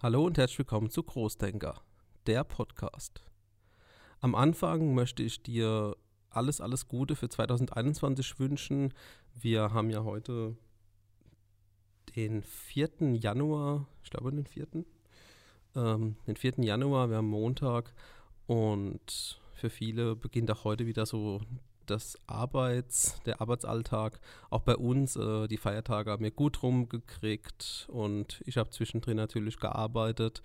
Hallo und herzlich willkommen zu Großdenker, der Podcast. Am Anfang möchte ich dir alles, alles Gute für 2021 wünschen. Wir haben ja heute den 4. Januar, ich glaube den 4. Ähm, den 4. Januar, wir haben Montag und für viele beginnt auch heute wieder so das Arbeits, der Arbeitsalltag, auch bei uns, äh, die Feiertage haben wir gut rumgekriegt und ich habe zwischendrin natürlich gearbeitet,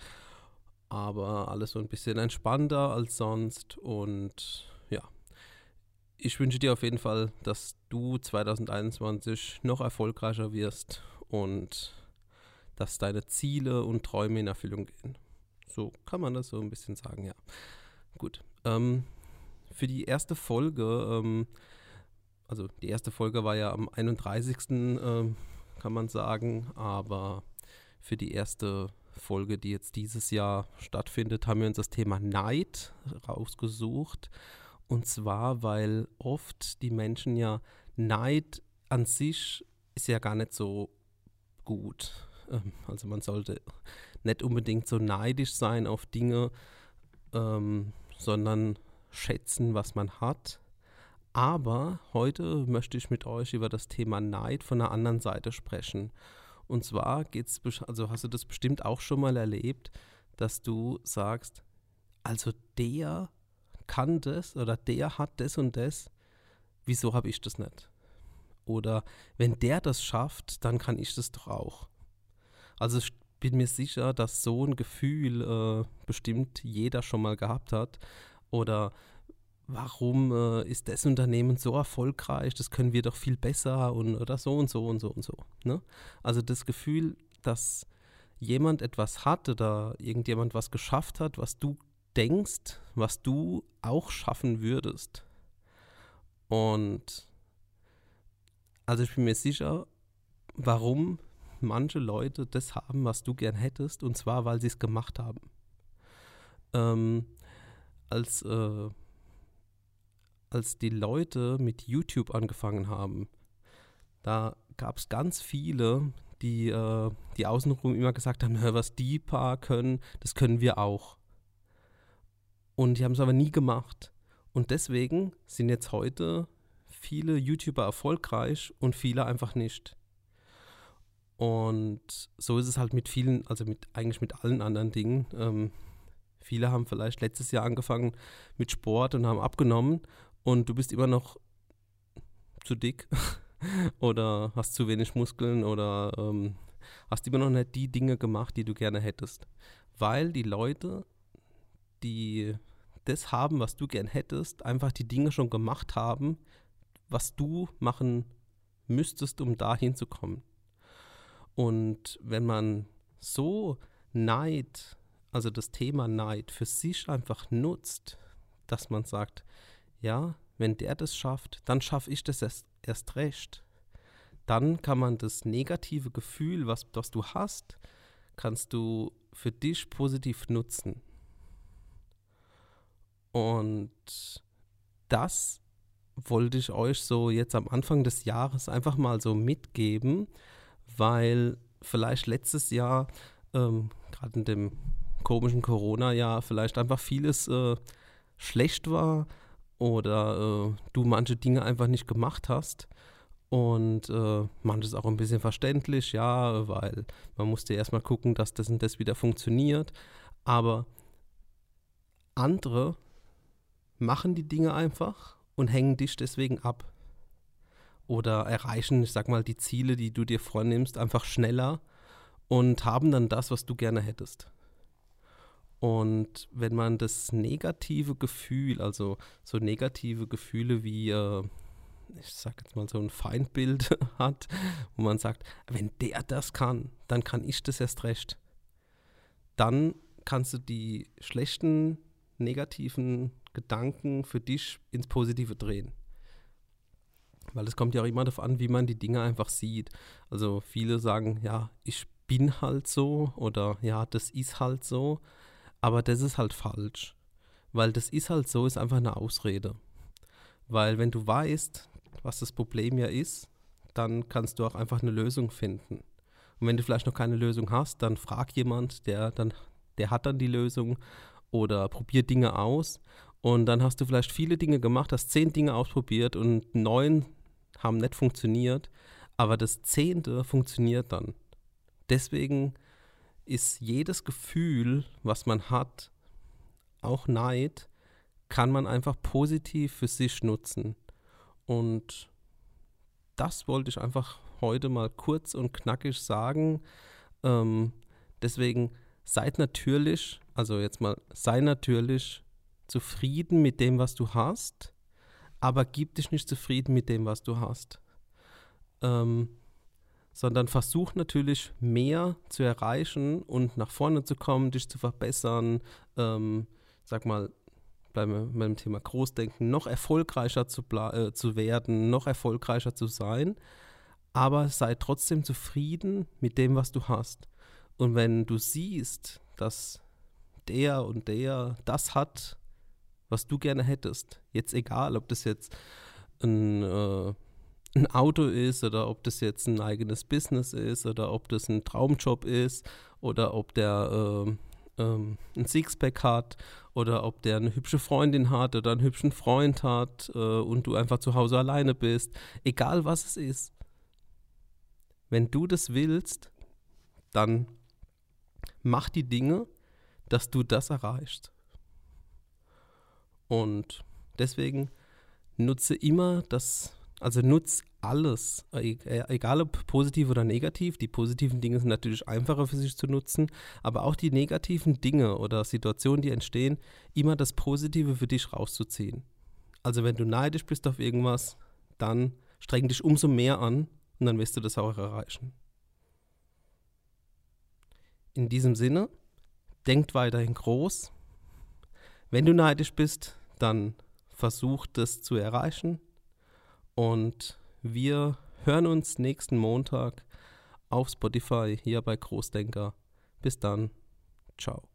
aber alles so ein bisschen entspannter als sonst und ja, ich wünsche dir auf jeden Fall, dass du 2021 noch erfolgreicher wirst und dass deine Ziele und Träume in Erfüllung gehen. So kann man das so ein bisschen sagen, ja. Gut. Ähm, für die erste Folge, ähm, also die erste Folge war ja am 31. Ähm, kann man sagen, aber für die erste Folge, die jetzt dieses Jahr stattfindet, haben wir uns das Thema Neid rausgesucht. Und zwar, weil oft die Menschen ja Neid an sich ist ja gar nicht so gut. Ähm, also man sollte nicht unbedingt so neidisch sein auf Dinge, ähm, sondern schätzen, was man hat. Aber heute möchte ich mit euch über das Thema Neid von der anderen Seite sprechen. Und zwar geht's, also hast du das bestimmt auch schon mal erlebt, dass du sagst, also der kann das oder der hat das und das, wieso habe ich das nicht? Oder wenn der das schafft, dann kann ich das doch auch. Also ich bin mir sicher, dass so ein Gefühl äh, bestimmt jeder schon mal gehabt hat, oder warum äh, ist das Unternehmen so erfolgreich, das können wir doch viel besser und oder so und so und so und so. Ne? Also das Gefühl, dass jemand etwas hat oder irgendjemand was geschafft hat, was du denkst, was du auch schaffen würdest. Und also ich bin mir sicher, warum manche Leute das haben, was du gern hättest, und zwar, weil sie es gemacht haben. Ähm, als, äh, als die Leute mit YouTube angefangen haben, da gab es ganz viele, die, äh, die außenrum immer gesagt haben, was die paar können, das können wir auch. Und die haben es aber nie gemacht. Und deswegen sind jetzt heute viele YouTuber erfolgreich und viele einfach nicht. Und so ist es halt mit vielen, also mit eigentlich mit allen anderen Dingen. Ähm, Viele haben vielleicht letztes Jahr angefangen mit Sport und haben abgenommen und du bist immer noch zu dick oder hast zu wenig Muskeln oder ähm, hast immer noch nicht die Dinge gemacht, die du gerne hättest. Weil die Leute, die das haben, was du gern hättest, einfach die Dinge schon gemacht haben, was du machen müsstest, um dahin zu kommen. Und wenn man so Neid also das Thema Neid für sich einfach nutzt, dass man sagt, ja, wenn der das schafft, dann schaffe ich das erst, erst recht. Dann kann man das negative Gefühl, was, was du hast, kannst du für dich positiv nutzen. Und das wollte ich euch so jetzt am Anfang des Jahres einfach mal so mitgeben, weil vielleicht letztes Jahr, ähm, gerade in dem komischen Corona-Jahr vielleicht einfach vieles äh, schlecht war oder äh, du manche Dinge einfach nicht gemacht hast. Und äh, manches auch ein bisschen verständlich, ja, weil man musste erstmal gucken, dass das und das wieder funktioniert. Aber andere machen die Dinge einfach und hängen dich deswegen ab. Oder erreichen, ich sag mal, die Ziele, die du dir vornimmst, einfach schneller und haben dann das, was du gerne hättest. Und wenn man das negative Gefühl, also so negative Gefühle wie, äh, ich sag jetzt mal so ein Feindbild hat, wo man sagt, wenn der das kann, dann kann ich das erst recht. Dann kannst du die schlechten, negativen Gedanken für dich ins Positive drehen. Weil es kommt ja auch immer darauf an, wie man die Dinge einfach sieht. Also viele sagen, ja, ich bin halt so oder ja, das ist halt so. Aber das ist halt falsch. Weil das ist halt so, ist einfach eine Ausrede. Weil wenn du weißt, was das Problem ja ist, dann kannst du auch einfach eine Lösung finden. Und wenn du vielleicht noch keine Lösung hast, dann frag jemand, der dann, der hat dann die Lösung oder probier Dinge aus. Und dann hast du vielleicht viele Dinge gemacht, hast zehn Dinge ausprobiert und neun haben nicht funktioniert, aber das zehnte funktioniert dann. Deswegen ist jedes Gefühl, was man hat, auch Neid, kann man einfach positiv für sich nutzen. Und das wollte ich einfach heute mal kurz und knackig sagen. Ähm, deswegen seid natürlich, also jetzt mal, sei natürlich zufrieden mit dem, was du hast, aber gib dich nicht zufrieden mit dem, was du hast. Ähm, sondern versuch natürlich mehr zu erreichen und nach vorne zu kommen, dich zu verbessern, ähm, sag mal, bleiben wir beim Thema Großdenken, noch erfolgreicher zu, äh, zu werden, noch erfolgreicher zu sein, aber sei trotzdem zufrieden mit dem, was du hast. Und wenn du siehst, dass der und der das hat, was du gerne hättest, jetzt egal, ob das jetzt ein äh, ein Auto ist oder ob das jetzt ein eigenes Business ist oder ob das ein Traumjob ist oder ob der ähm, ähm, ein Sixpack hat oder ob der eine hübsche Freundin hat oder einen hübschen Freund hat äh, und du einfach zu Hause alleine bist. Egal was es ist. Wenn du das willst, dann mach die Dinge, dass du das erreichst. Und deswegen nutze immer das also nutz alles, e-, e-, egal ob positiv oder negativ. Die positiven Dinge sind natürlich einfacher für sich zu nutzen, aber auch die negativen Dinge oder Situationen, die entstehen, immer das Positive für dich rauszuziehen. Also wenn du neidisch bist auf irgendwas, dann streng dich umso mehr an und dann wirst du das auch erreichen. In diesem Sinne, denkt weiterhin groß. Wenn du neidisch bist, dann versuch das zu erreichen und wir hören uns nächsten Montag auf Spotify hier bei Großdenker. Bis dann. Ciao.